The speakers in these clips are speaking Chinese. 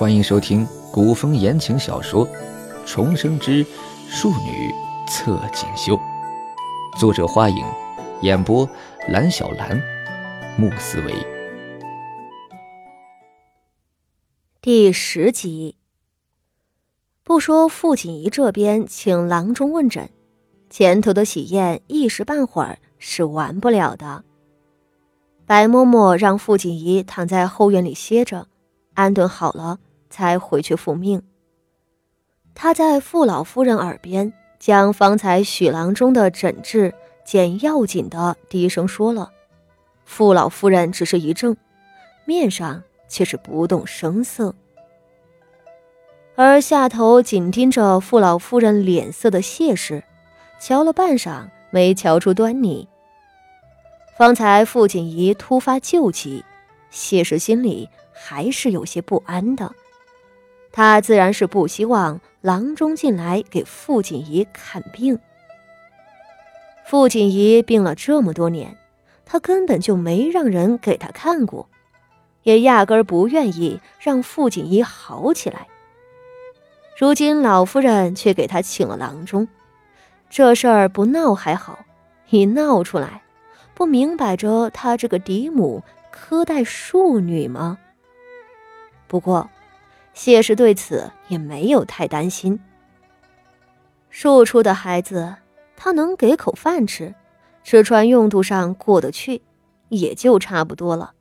欢迎收听古风言情小说《重生之庶女侧锦绣》，作者：花影，演播：蓝小兰、穆思维。第十集。不说傅锦仪这边请郎中问诊，前头的喜宴一时半会儿是完不了的。白嬷嬷让傅锦仪躺在后院里歇着，安顿好了。才回去复命。他在傅老夫人耳边将方才许郎中的诊治简要紧的低声说了，傅老夫人只是一怔，面上却是不动声色。而下头紧盯着傅老夫人脸色的谢氏，瞧了半晌没瞧出端倪。方才傅锦仪突发救急，谢氏心里还是有些不安的。他自然是不希望郎中进来给傅锦仪看病。傅锦仪病了这么多年，他根本就没让人给他看过，也压根儿不愿意让傅锦仪好起来。如今老夫人却给他请了郎中，这事儿不闹还好，一闹出来，不明摆着他这个嫡母苛待庶女吗？不过。谢氏对此也没有太担心。庶出的孩子，他能给口饭吃，吃穿用度上过得去，也就差不多了。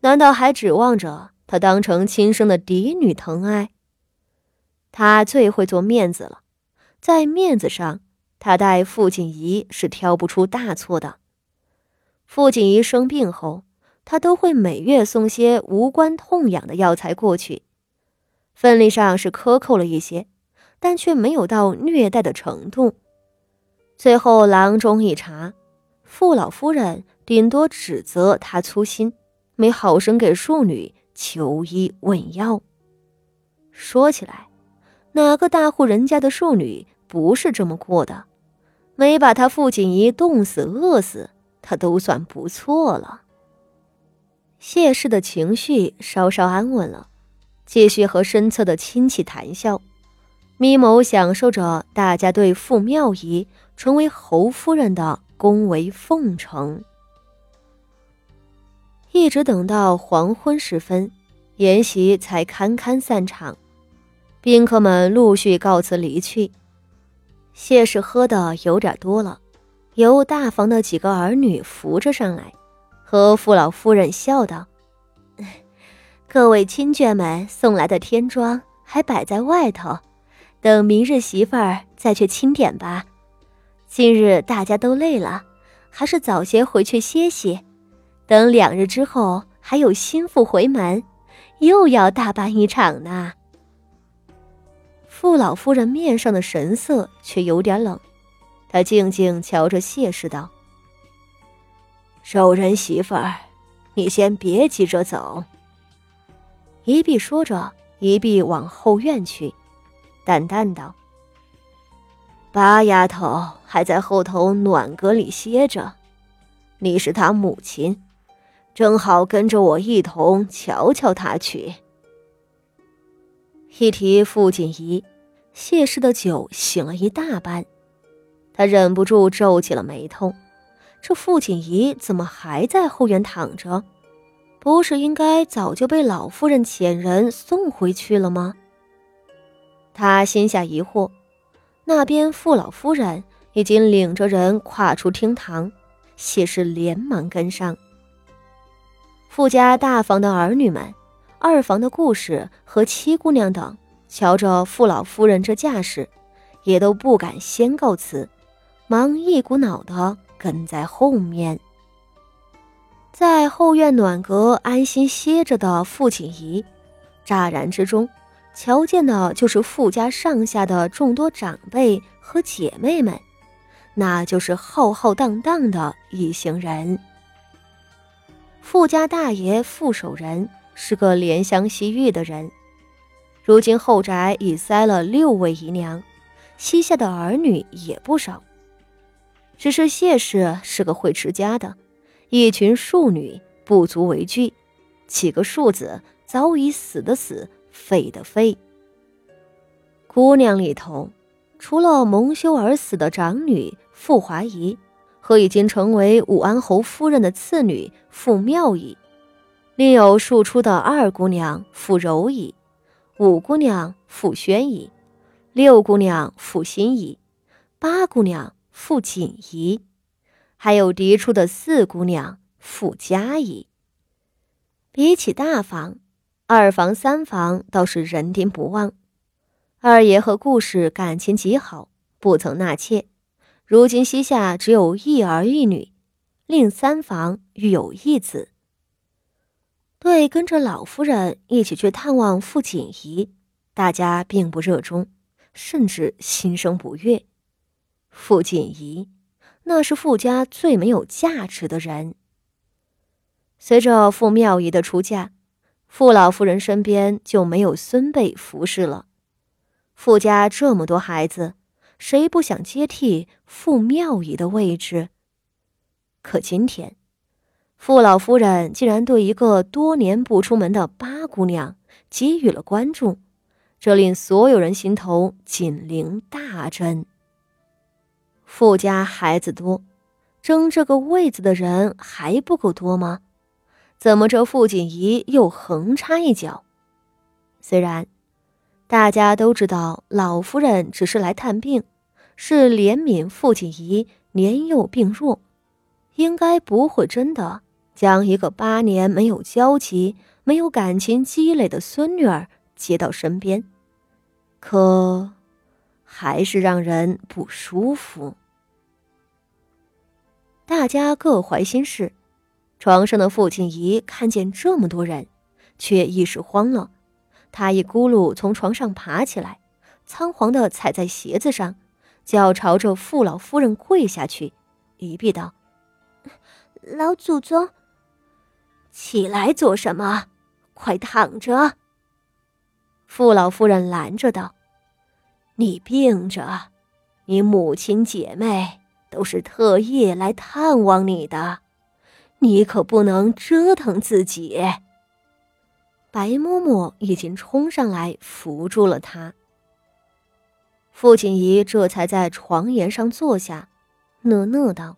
难道还指望着他当成亲生的嫡女疼爱？他最会做面子了，在面子上，他待傅锦仪是挑不出大错的。傅锦仪生病后，他都会每月送些无关痛痒的药材过去。分量上是克扣了一些，但却没有到虐待的程度。最后郎中一查，傅老夫人顶多指责他粗心，没好生给庶女求医问药。说起来，哪个大户人家的庶女不是这么过的？没把他傅锦仪冻死饿死，他都算不错了。谢氏的情绪稍稍安稳了。继续和身侧的亲戚谈笑，咪某享受着大家对傅妙仪成为侯夫人的恭维奉承。一直等到黄昏时分，宴席才堪堪散场，宾客们陆续告辞离去。谢氏喝的有点多了，由大房的几个儿女扶着上来，和傅老夫人笑道。各位亲眷们送来的天装还摆在外头，等明日媳妇儿再去清点吧。今日大家都累了，还是早些回去歇息。等两日之后还有心腹回门，又要大办一场呢。傅老夫人面上的神色却有点冷，她静静瞧着谢氏道：“守人媳妇儿，你先别急着走。”一碧说着，一碧往后院去，淡淡道：“八丫头还在后头暖阁里歇着，你是她母亲，正好跟着我一同瞧瞧她去。”一提傅锦仪，谢氏的酒醒了一大半，他忍不住皱起了眉头：这傅锦仪怎么还在后院躺着？不是应该早就被老夫人遣人送回去了吗？他心下疑惑。那边傅老夫人已经领着人跨出厅堂，谢氏连忙跟上。傅家大房的儿女们、二房的顾氏和七姑娘等，瞧着傅老夫人这架势，也都不敢先告辞，忙一股脑的跟在后面。在后院暖阁安心歇着的傅锦仪，乍然之中，瞧见的就是傅家上下的众多长辈和姐妹们，那就是浩浩荡荡的一行人。傅家大爷傅守仁是个怜香惜玉的人，如今后宅已塞了六位姨娘，膝下的儿女也不少，只是谢氏是个会持家的。一群庶女不足为惧，几个庶子早已死的死，废的废。姑娘里头，除了蒙羞而死的长女傅华仪和已经成为武安侯夫人的次女傅妙仪，另有庶出的二姑娘傅柔仪、五姑娘傅宣仪、六姑娘傅心仪、八姑娘傅锦仪，还有嫡出的四姑娘傅佳仪。比起大房，二房、三房倒是人丁不旺。二爷和顾氏感情极好，不曾纳妾。如今膝下只有一儿一女，另三房育有一子。对跟着老夫人一起去探望傅锦仪，大家并不热衷，甚至心生不悦。傅锦仪，那是傅家最没有价值的人。随着傅妙仪的出嫁，傅老夫人身边就没有孙辈服侍了。傅家这么多孩子，谁不想接替傅妙仪的位置？可今天，傅老夫人竟然对一个多年不出门的八姑娘给予了关注，这令所有人心头警铃大震。傅家孩子多，争这个位子的人还不够多吗？怎么这傅锦仪又横插一脚？虽然。大家都知道，老夫人只是来探病，是怜悯傅锦仪年幼病弱，应该不会真的将一个八年没有交集、没有感情积累的孙女儿接到身边。可，还是让人不舒服。大家各怀心事，床上的傅锦仪看见这么多人，却一时慌了。他一咕噜从床上爬起来，仓皇的踩在鞋子上，脚朝着傅老夫人跪下去，一闭道：“老祖宗，起来做什么？快躺着。”傅老夫人拦着道：“你病着，你母亲姐妹都是特意来探望你的，你可不能折腾自己。”白嬷嬷已经冲上来扶住了他。傅锦仪这才在床沿上坐下，讷讷道：“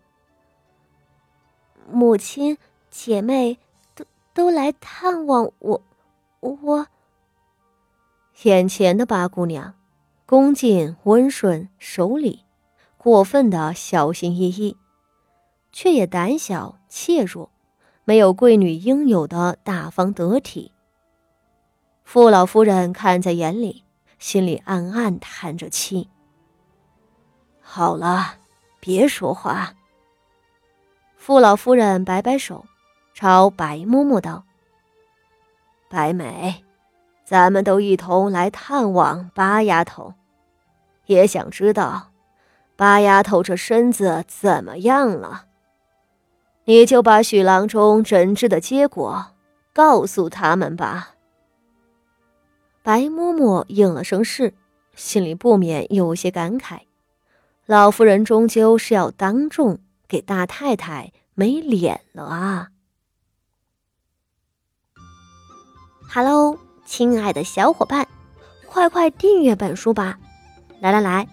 母亲、姐妹都都来探望我，我……”眼前的八姑娘，恭敬、温顺、守礼，过分的小心翼翼，却也胆小怯弱，没有贵女应有的大方得体。傅老夫人看在眼里，心里暗暗叹着气。好了，别说话。傅老夫人摆摆手，朝白嬷嬷道：“白美，咱们都一同来探望八丫头，也想知道八丫头这身子怎么样了。你就把许郎中诊治的结果告诉他们吧。”白嬷嬷应了声是，心里不免有些感慨：老夫人终究是要当众给大太太没脸了啊！Hello，亲爱的小伙伴，快快订阅本书吧！来来来，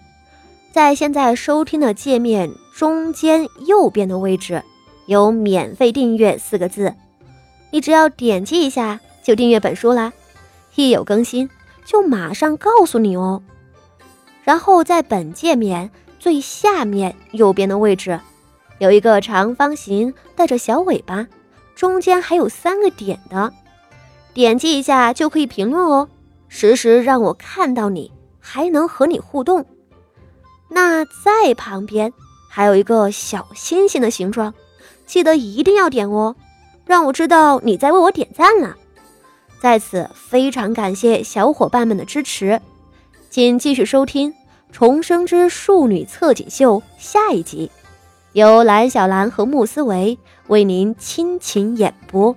在现在收听的界面中间右边的位置有“免费订阅”四个字，你只要点击一下就订阅本书啦。一有更新，就马上告诉你哦。然后在本界面最下面右边的位置，有一个长方形带着小尾巴，中间还有三个点的，点击一下就可以评论哦，实时让我看到你，还能和你互动。那在旁边还有一个小星星的形状，记得一定要点哦，让我知道你在为我点赞了。在此非常感谢小伙伴们的支持，请继续收听《重生之庶女侧锦绣》下一集，由蓝小兰和穆思维为您倾情演播。